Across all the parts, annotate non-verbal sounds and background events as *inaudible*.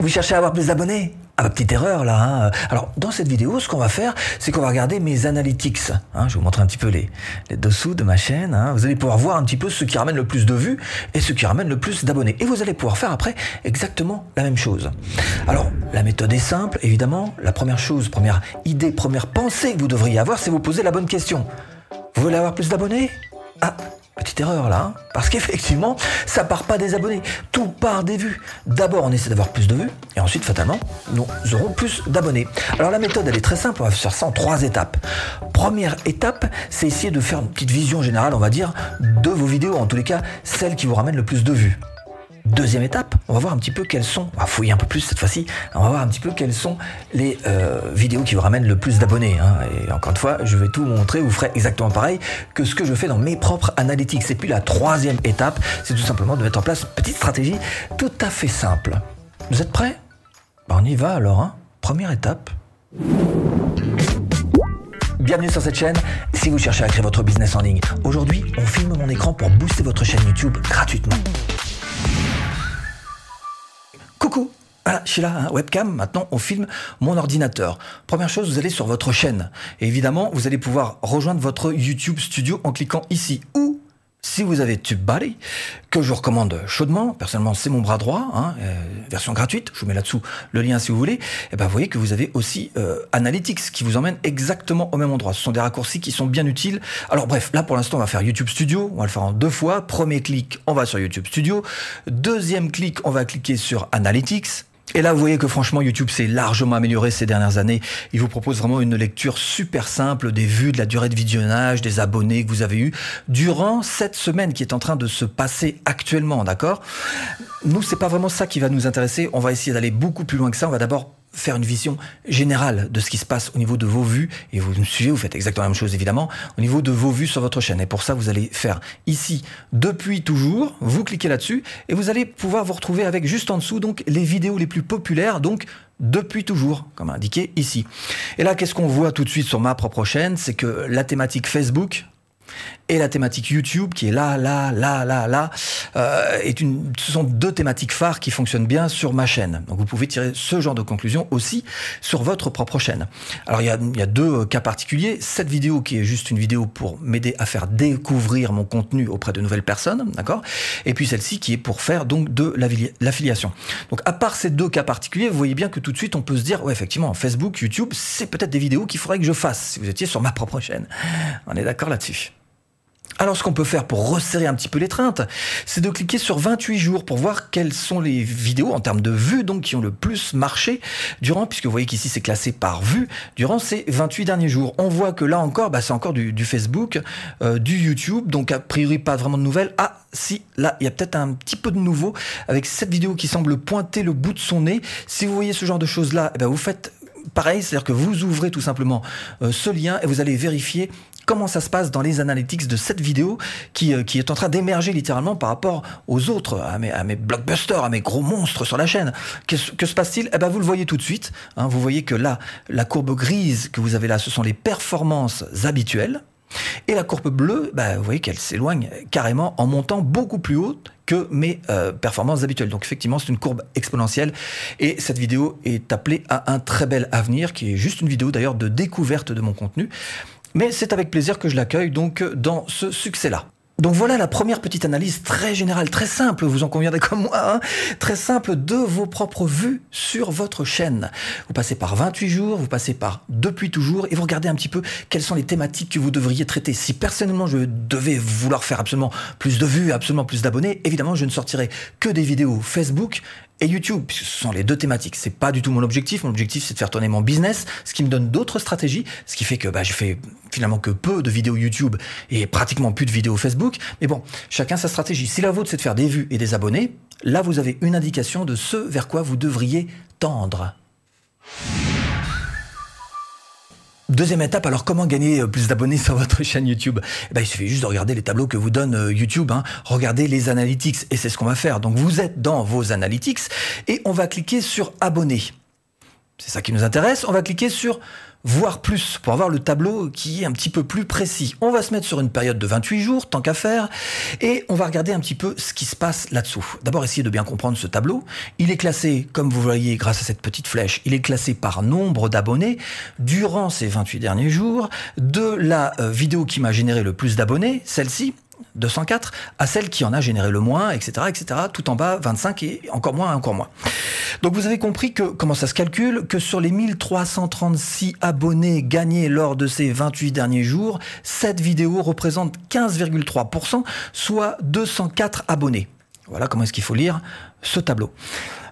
Vous cherchez à avoir plus d'abonnés? Ah bah, petite erreur là. Hein. Alors dans cette vidéo, ce qu'on va faire, c'est qu'on va regarder mes analytics. Hein. Je vais vous montrer un petit peu les, dessous de ma chaîne. Hein. Vous allez pouvoir voir un petit peu ce qui ramène le plus de vues et ce qui ramène le plus d'abonnés. Et vous allez pouvoir faire après exactement la même chose. Alors la méthode est simple, évidemment. La première chose, première idée, première pensée que vous devriez avoir, c'est vous poser la bonne question. Vous voulez avoir plus d'abonnés? Ah, Petite erreur là, hein. parce qu'effectivement, ça part pas des abonnés, tout part des vues. D'abord, on essaie d'avoir plus de vues, et ensuite, fatalement, nous aurons plus d'abonnés. Alors la méthode, elle est très simple, on va faire ça en trois étapes. Première étape, c'est essayer de faire une petite vision générale, on va dire, de vos vidéos, en tous les cas, celles qui vous ramènent le plus de vues. Deuxième étape, on va voir un petit peu quelles sont, on va fouiller un peu plus cette fois-ci, on va voir un petit peu quelles sont les euh, vidéos qui vous ramènent le plus d'abonnés. Hein. Et encore une fois, je vais tout vous montrer, vous ferez exactement pareil que ce que je fais dans mes propres analytics. Et puis la troisième étape, c'est tout simplement de mettre en place une petite stratégie tout à fait simple. Vous êtes prêts? Ben, On y va alors. Hein. Première étape. Bienvenue sur cette chaîne si vous cherchez à créer votre business en ligne. Aujourd'hui, on filme mon écran pour booster votre chaîne YouTube gratuitement. Coucou ah, je suis là, hein, webcam, maintenant on filme mon ordinateur. Première chose, vous allez sur votre chaîne. Et évidemment, vous allez pouvoir rejoindre votre YouTube Studio en cliquant ici. Ou si vous avez TubeBuddy, que je vous recommande chaudement, personnellement c'est mon bras droit, hein, euh, version gratuite, je vous mets là-dessous le lien si vous voulez, et eh ben vous voyez que vous avez aussi euh, Analytics qui vous emmène exactement au même endroit. Ce sont des raccourcis qui sont bien utiles. Alors bref, là pour l'instant on va faire YouTube Studio, on va le faire en deux fois. Premier clic, on va sur YouTube Studio. Deuxième clic, on va cliquer sur Analytics. Et là, vous voyez que franchement, YouTube s'est largement amélioré ces dernières années. Il vous propose vraiment une lecture super simple des vues, de la durée de visionnage, des abonnés que vous avez eus durant cette semaine qui est en train de se passer actuellement, d'accord? Nous, c'est pas vraiment ça qui va nous intéresser. On va essayer d'aller beaucoup plus loin que ça. On va d'abord faire une vision générale de ce qui se passe au niveau de vos vues, et vous me suivez, vous faites exactement la même chose évidemment, au niveau de vos vues sur votre chaîne. Et pour ça, vous allez faire ici, depuis toujours, vous cliquez là-dessus, et vous allez pouvoir vous retrouver avec juste en dessous, donc, les vidéos les plus populaires, donc, depuis toujours, comme indiqué ici. Et là, qu'est-ce qu'on voit tout de suite sur ma propre chaîne? C'est que la thématique Facebook, et la thématique YouTube qui est là, là, là, là, là, euh, ce sont deux thématiques phares qui fonctionnent bien sur ma chaîne. Donc vous pouvez tirer ce genre de conclusion aussi sur votre propre chaîne. Alors il y a, il y a deux cas particuliers. Cette vidéo qui est juste une vidéo pour m'aider à faire découvrir mon contenu auprès de nouvelles personnes, d'accord? Et puis celle-ci qui est pour faire donc de l'affiliation. Donc à part ces deux cas particuliers, vous voyez bien que tout de suite on peut se dire, ouais effectivement, Facebook, YouTube, c'est peut-être des vidéos qu'il faudrait que je fasse si vous étiez sur ma propre chaîne. On est d'accord là-dessus? Alors ce qu'on peut faire pour resserrer un petit peu l'étreinte, c'est de cliquer sur 28 jours pour voir quelles sont les vidéos en termes de vues donc qui ont le plus marché durant, puisque vous voyez qu'ici c'est classé par vue, durant ces 28 derniers jours. On voit que là encore, bah, c'est encore du, Facebook, euh, du YouTube, donc a priori pas vraiment de nouvelles. Ah si, là il y a peut-être un petit peu de nouveau avec cette vidéo qui semble pointer le bout de son nez. Si vous voyez ce genre de choses là, eh ben, vous faites pareil, c'est-à-dire que vous ouvrez tout simplement euh, ce lien et vous allez vérifier comment ça se passe dans les analytics de cette vidéo qui, euh, qui est en train d'émerger littéralement par rapport aux autres, à mes, à blockbusters, à mes gros monstres sur la chaîne. Que, que se passe-t-il? Eh ben, vous le voyez tout de suite. Hein, vous voyez que là, la courbe grise que vous avez là, ce sont les performances habituelles. Et la courbe bleue, bah, vous voyez qu'elle s'éloigne carrément en montant beaucoup plus haut que mes euh, performances habituelles. Donc effectivement, c'est une courbe exponentielle. Et cette vidéo est appelée à un très bel avenir, qui est juste une vidéo d'ailleurs de découverte de mon contenu. Mais c'est avec plaisir que je l'accueille donc dans ce succès-là. Donc voilà la première petite analyse très générale, très simple, vous en conviendrez comme moi, hein, très simple de vos propres vues sur votre chaîne. Vous passez par 28 jours, vous passez par depuis toujours et vous regardez un petit peu quelles sont les thématiques que vous devriez traiter. Si personnellement je devais vouloir faire absolument plus de vues, absolument plus d'abonnés, évidemment je ne sortirais que des vidéos Facebook et YouTube, puisque ce sont les deux thématiques. C'est pas du tout mon objectif. Mon objectif, c'est de faire tourner mon business, ce qui me donne d'autres stratégies, ce qui fait que bah, je fais finalement que peu de vidéos YouTube et pratiquement plus de vidéos Facebook. Mais bon, chacun sa stratégie. Si la vôtre, c'est de faire des vues et des abonnés, là, vous avez une indication de ce vers quoi vous devriez tendre. Deuxième étape, alors comment gagner euh, plus d'abonnés *laughs* sur votre chaîne YouTube? Eh ben, Il suffit juste de regarder les tableaux que vous donne euh, YouTube, hein. regardez les analytics, et c'est ce qu'on va faire. Donc vous êtes dans vos analytics, et on va cliquer sur abonner. C'est ça qui nous intéresse. On va cliquer sur voir plus pour avoir le tableau qui est un petit peu plus précis. On va se mettre sur une période de 28 jours, tant qu'à faire, et on va regarder un petit peu ce qui se passe là-dessous. D'abord, essayer de bien comprendre ce tableau. Il est classé, comme vous voyez grâce à cette petite flèche, il est classé par nombre d'abonnés durant ces 28 derniers jours, de la euh, vidéo qui m'a généré le plus d'abonnés, celle-ci, 204 à celle qui en a généré le moins, etc., etc. Tout en bas, 25 et encore moins, encore moins. Donc vous avez compris que comment ça se calcule, que sur les 1336 abonnés gagnés lors de ces 28 derniers jours, cette vidéo représente 15,3%, soit 204 abonnés. Voilà comment est-ce qu'il faut lire ce tableau.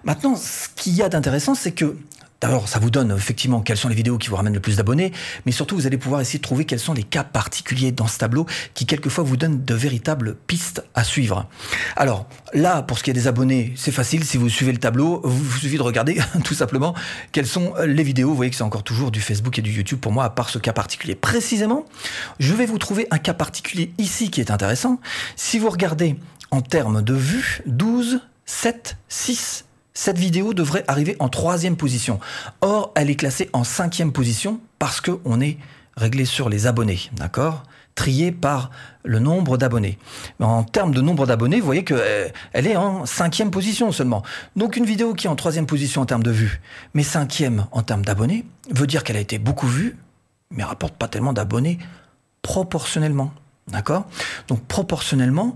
Maintenant, ce qu'il y a d'intéressant, c'est que D'abord, ça vous donne effectivement quelles sont les vidéos qui vous ramènent le plus d'abonnés, mais surtout vous allez pouvoir essayer de trouver quels sont les cas particuliers dans ce tableau qui quelquefois vous donnent de véritables pistes à suivre. Alors là, pour ce qui est des abonnés, c'est facile, si vous suivez le tableau, vous, suffit de regarder *laughs* tout simplement quelles sont les vidéos. Vous voyez que c'est encore toujours du Facebook et du YouTube pour moi, à part ce cas particulier. Précisément, je vais vous trouver un cas particulier ici qui est intéressant. Si vous regardez en termes de vues, 12, 7, 6, cette vidéo devrait arriver en troisième position. Or, elle est classée en cinquième position parce qu'on est réglé sur les abonnés, d'accord? Trié par le nombre d'abonnés. En termes de nombre d'abonnés, vous voyez qu'elle euh, est en cinquième position seulement. Donc une vidéo qui est en troisième position en termes de vues, mais cinquième en termes d'abonnés, veut dire qu'elle a été beaucoup vue, mais rapporte pas tellement d'abonnés proportionnellement. D'accord? Donc proportionnellement,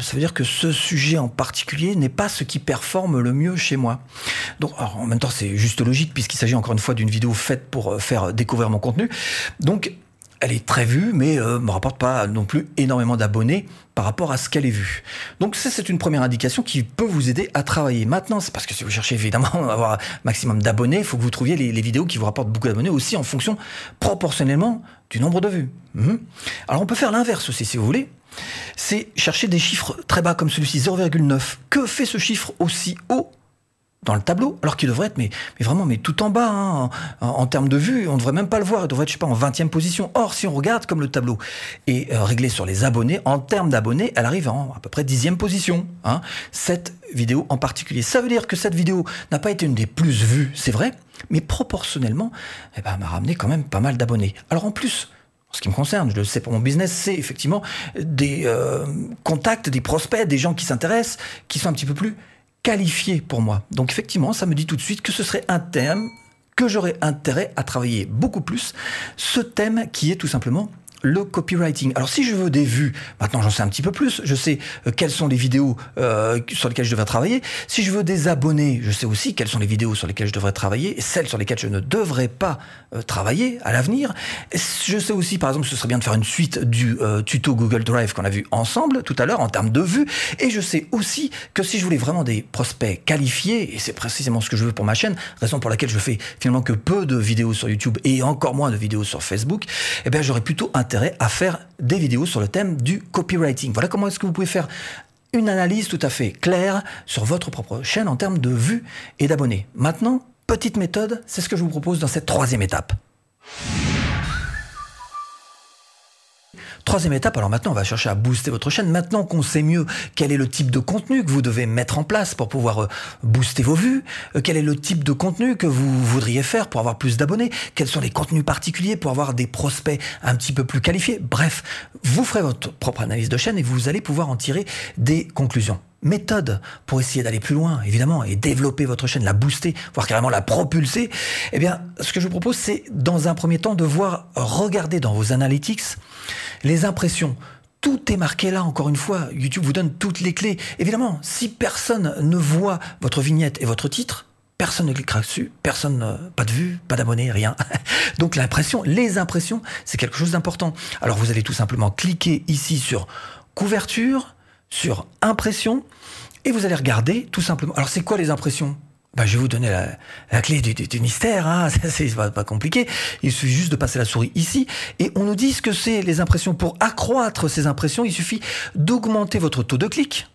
ça veut dire que ce sujet en particulier n'est pas ce qui performe le mieux chez moi. Donc, en même temps, c'est juste logique puisqu'il s'agit encore une fois d'une vidéo faite pour euh, faire découvrir mon contenu. Donc, elle est très vue, mais ne euh, me rapporte pas non plus énormément d'abonnés par rapport à ce qu'elle est vue. Donc ça, c'est une première indication qui peut vous aider à travailler. Maintenant, c'est parce que si vous cherchez évidemment *laughs* à avoir un maximum d'abonnés, il faut que vous trouviez les, vidéos qui vous rapportent beaucoup d'abonnés aussi en fonction proportionnellement du nombre de vues. Mhm. Alors on peut faire l'inverse aussi si vous voulez c'est chercher des chiffres très bas comme celui-ci, 0,9. Que fait ce chiffre aussi haut dans le tableau, alors qu'il devrait être mais, vraiment mais tout en bas hein, en, termes de vue, on ne devrait même pas le voir, il devrait être je sais pas en 20e position. Or, si on regarde comme le tableau est euh, réglé sur les abonnés, en termes d'abonnés, elle arrive en à peu près 10e position. Hein, cette vidéo en particulier. Ça veut dire que cette vidéo n'a pas été une des plus vues, c'est vrai, mais proportionnellement, eh ben, elle m'a ramené quand même pas mal d'abonnés. Alors en plus, ce qui me concerne, je le sais pour mon business, c'est effectivement des euh, contacts, des prospects, des gens qui s'intéressent, qui sont un petit peu plus qualifiés pour moi. Donc effectivement, ça me dit tout de suite que ce serait un thème que j'aurais intérêt à travailler beaucoup plus, ce thème qui est tout simplement le copywriting. Alors si je veux des vues, maintenant j'en sais un petit peu plus, je sais euh, quelles sont les vidéos euh, sur lesquelles je devrais travailler. Si je veux des abonnés, je sais aussi quelles sont les vidéos sur lesquelles je devrais travailler et celles sur lesquelles je ne devrais pas euh, travailler à l'avenir. Je sais aussi par exemple ce serait bien de faire une suite du tuto Google Drive qu'on a vu ensemble tout à l'heure en termes de vues. Et je sais aussi que si je voulais vraiment des prospects qualifiés, et c'est précisément ce que je veux pour ma chaîne, raison pour laquelle je fais finalement que peu de vidéos sur YouTube et encore moins de vidéos sur Facebook, eh bien j'aurais plutôt un intérêt à faire des vidéos sur le thème du copywriting. Voilà comment est-ce que vous pouvez faire une analyse tout à fait claire sur votre propre chaîne en termes de vues et d'abonnés. Maintenant, petite méthode, c'est ce que je vous propose dans cette troisième étape. Troisième étape, alors maintenant on va chercher à booster votre chaîne. Maintenant qu'on sait mieux quel est le type de contenu que vous devez mettre en place pour pouvoir euh, booster vos vues, euh, quel est le type de contenu que vous voudriez faire pour avoir plus d'abonnés, quels sont les contenus particuliers pour avoir des prospects un petit peu plus qualifiés. Bref, vous ferez votre propre analyse de chaîne et vous allez pouvoir en tirer des conclusions méthode pour essayer d'aller plus loin, évidemment, et développer votre chaîne, la booster, voire carrément la propulser, eh bien, ce que je vous propose, c'est dans un premier temps de voir, regarder dans vos analytics les impressions. Tout est marqué là, encore une fois. YouTube vous donne toutes les clés. Évidemment, si personne ne voit votre vignette et votre titre, personne ne cliquera dessus, personne, pas de vue, pas d'abonnés, rien. *laughs* Donc l'impression, les impressions, c'est quelque chose d'important. Alors vous allez tout simplement cliquer ici sur couverture, sur impression, et vous allez regarder tout simplement. Alors c'est quoi les impressions? Bah, je vais vous donner la, clé du, mystère, hein. *laughs* c'est pas, pas, compliqué. Il suffit juste de passer la souris ici et on nous dit ce que c'est les impressions. Pour accroître ces impressions, il suffit d'augmenter votre taux de clic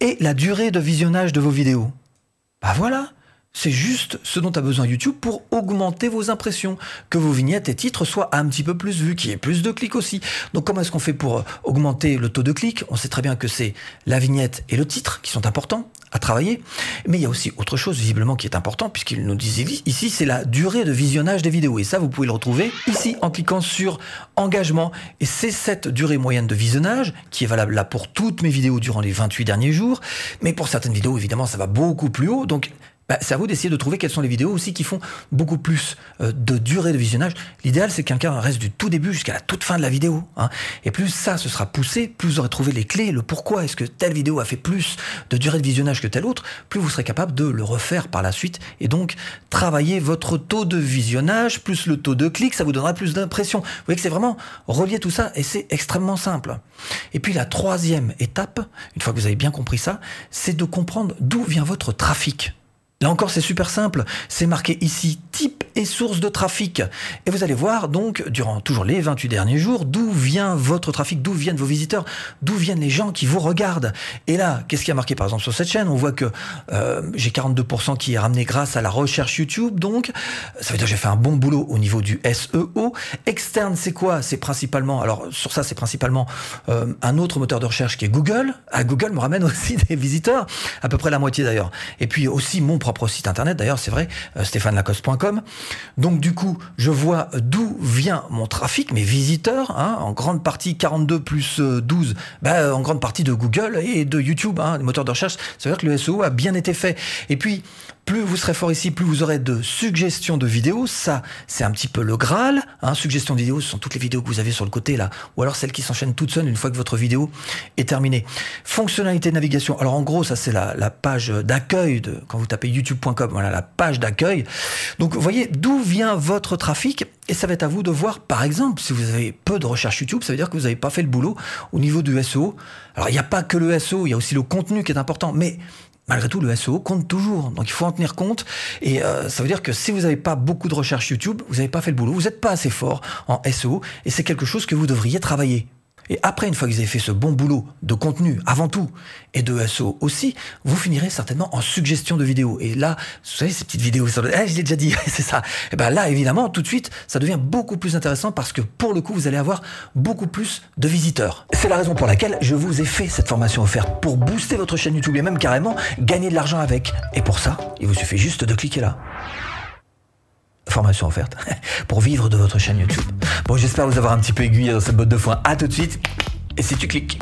et la durée de visionnage de vos vidéos. Bah voilà, c'est juste ce dont a besoin YouTube pour augmenter vos impressions, que vos vignettes et titres soient un petit peu plus vus, qu'il y ait plus de clics aussi. Donc comment est-ce qu'on fait pour euh, augmenter le taux de clics? On sait très bien que c'est la vignette et le titre qui sont importants, à travailler. Mais il y a aussi autre chose visiblement qui est important puisqu'il nous disait ici, c'est la durée de visionnage des vidéos. Et ça, vous pouvez le retrouver ici en cliquant sur engagement. Et c'est cette durée moyenne de visionnage qui est valable là pour toutes mes vidéos durant les 28 derniers jours. Mais pour certaines vidéos, évidemment, ça va beaucoup plus haut. Donc bah, c'est à vous d'essayer de trouver quelles sont les vidéos aussi qui font beaucoup plus euh, de durée de visionnage. L'idéal, c'est que quelqu'un reste du tout début jusqu'à la toute fin de la vidéo. Hein. Et plus ça se sera poussé, plus vous aurez trouvé les clés, le pourquoi est-ce que telle vidéo a fait plus de durée de visionnage que telle autre, plus vous serez capable de le refaire par la suite et donc travailler votre taux de visionnage plus le taux de clic, ça vous donnera plus d'impression. Vous voyez que c'est vraiment relier tout ça et c'est extrêmement simple. Et puis la troisième étape, une fois que vous avez bien compris ça, c'est de comprendre d'où vient votre trafic. Là encore, c'est super simple. C'est marqué ici type et source de trafic. Et vous allez voir donc, durant toujours les 28 derniers jours, d'où vient votre trafic, d'où viennent vos visiteurs, d'où viennent les gens qui vous regardent. Et là, qu'est-ce qui a marqué par exemple sur cette chaîne? On voit que euh, j'ai 42% qui est ramené grâce à la recherche YouTube. Donc, ça veut dire que j'ai fait un bon boulot au niveau du SEO. Externe, c'est quoi? C'est principalement, alors sur ça, c'est principalement euh, un autre moteur de recherche qui est Google. Ah, Google me ramène *laughs* aussi des visiteurs, à peu près la moitié d'ailleurs. Et puis aussi mon propre site internet, d'ailleurs, c'est vrai, euh, stéphanelacoste.com. Donc du coup, je vois d'où vient mon trafic, mes visiteurs, hein, en grande partie 42 plus 12, euh, bah, en grande partie de Google et de YouTube, hein, les moteurs de recherche. Ça veut dire que le SEO a bien été fait. Et puis, plus vous serez fort ici, plus vous aurez de suggestions de vidéos. Ça, c'est un petit peu le Graal. Hein. Suggestions de vidéos, ce sont toutes les vidéos que vous avez sur le côté là, ou alors celles qui s'enchaînent toutes seules une fois que votre vidéo est terminée. Fonctionnalité de navigation. Alors en gros, ça c'est la, la, page d'accueil de quand vous tapez youtube.com. Voilà la page d'accueil. Donc voyez d'où vient votre trafic et ça va être à vous de voir, par exemple, si vous avez peu de recherche YouTube, ça veut dire que vous n'avez pas fait le boulot au niveau du SEO. Alors il n'y a pas que le SEO, il y a aussi le contenu qui est important, mais malgré tout, le SEO compte toujours. Donc il faut en tenir compte. Et euh, ça veut dire que si vous n'avez pas beaucoup de recherche YouTube, vous n'avez pas fait le boulot, vous n'êtes pas assez fort en SEO, et c'est quelque chose que vous devriez travailler. Et après, une fois que vous avez fait ce bon boulot de contenu avant tout, et de SEO aussi, vous finirez certainement en suggestion de vidéos. Et là, vous savez, ces petites vidéos, eh, je l'ai déjà dit, *laughs* c'est ça. Et ben là, évidemment, tout de suite, ça devient beaucoup plus intéressant parce que pour le coup, vous allez avoir beaucoup plus de visiteurs. C'est la raison pour laquelle je vous ai fait cette formation offerte pour booster votre chaîne YouTube et même carrément gagner de l'argent avec. Et pour ça, il vous suffit juste de cliquer là formation offerte *laughs* pour vivre de votre chaîne YouTube. Bon, j'espère vous avoir un petit peu aiguillé dans cette botte de foin. À tout de suite. Et si tu cliques.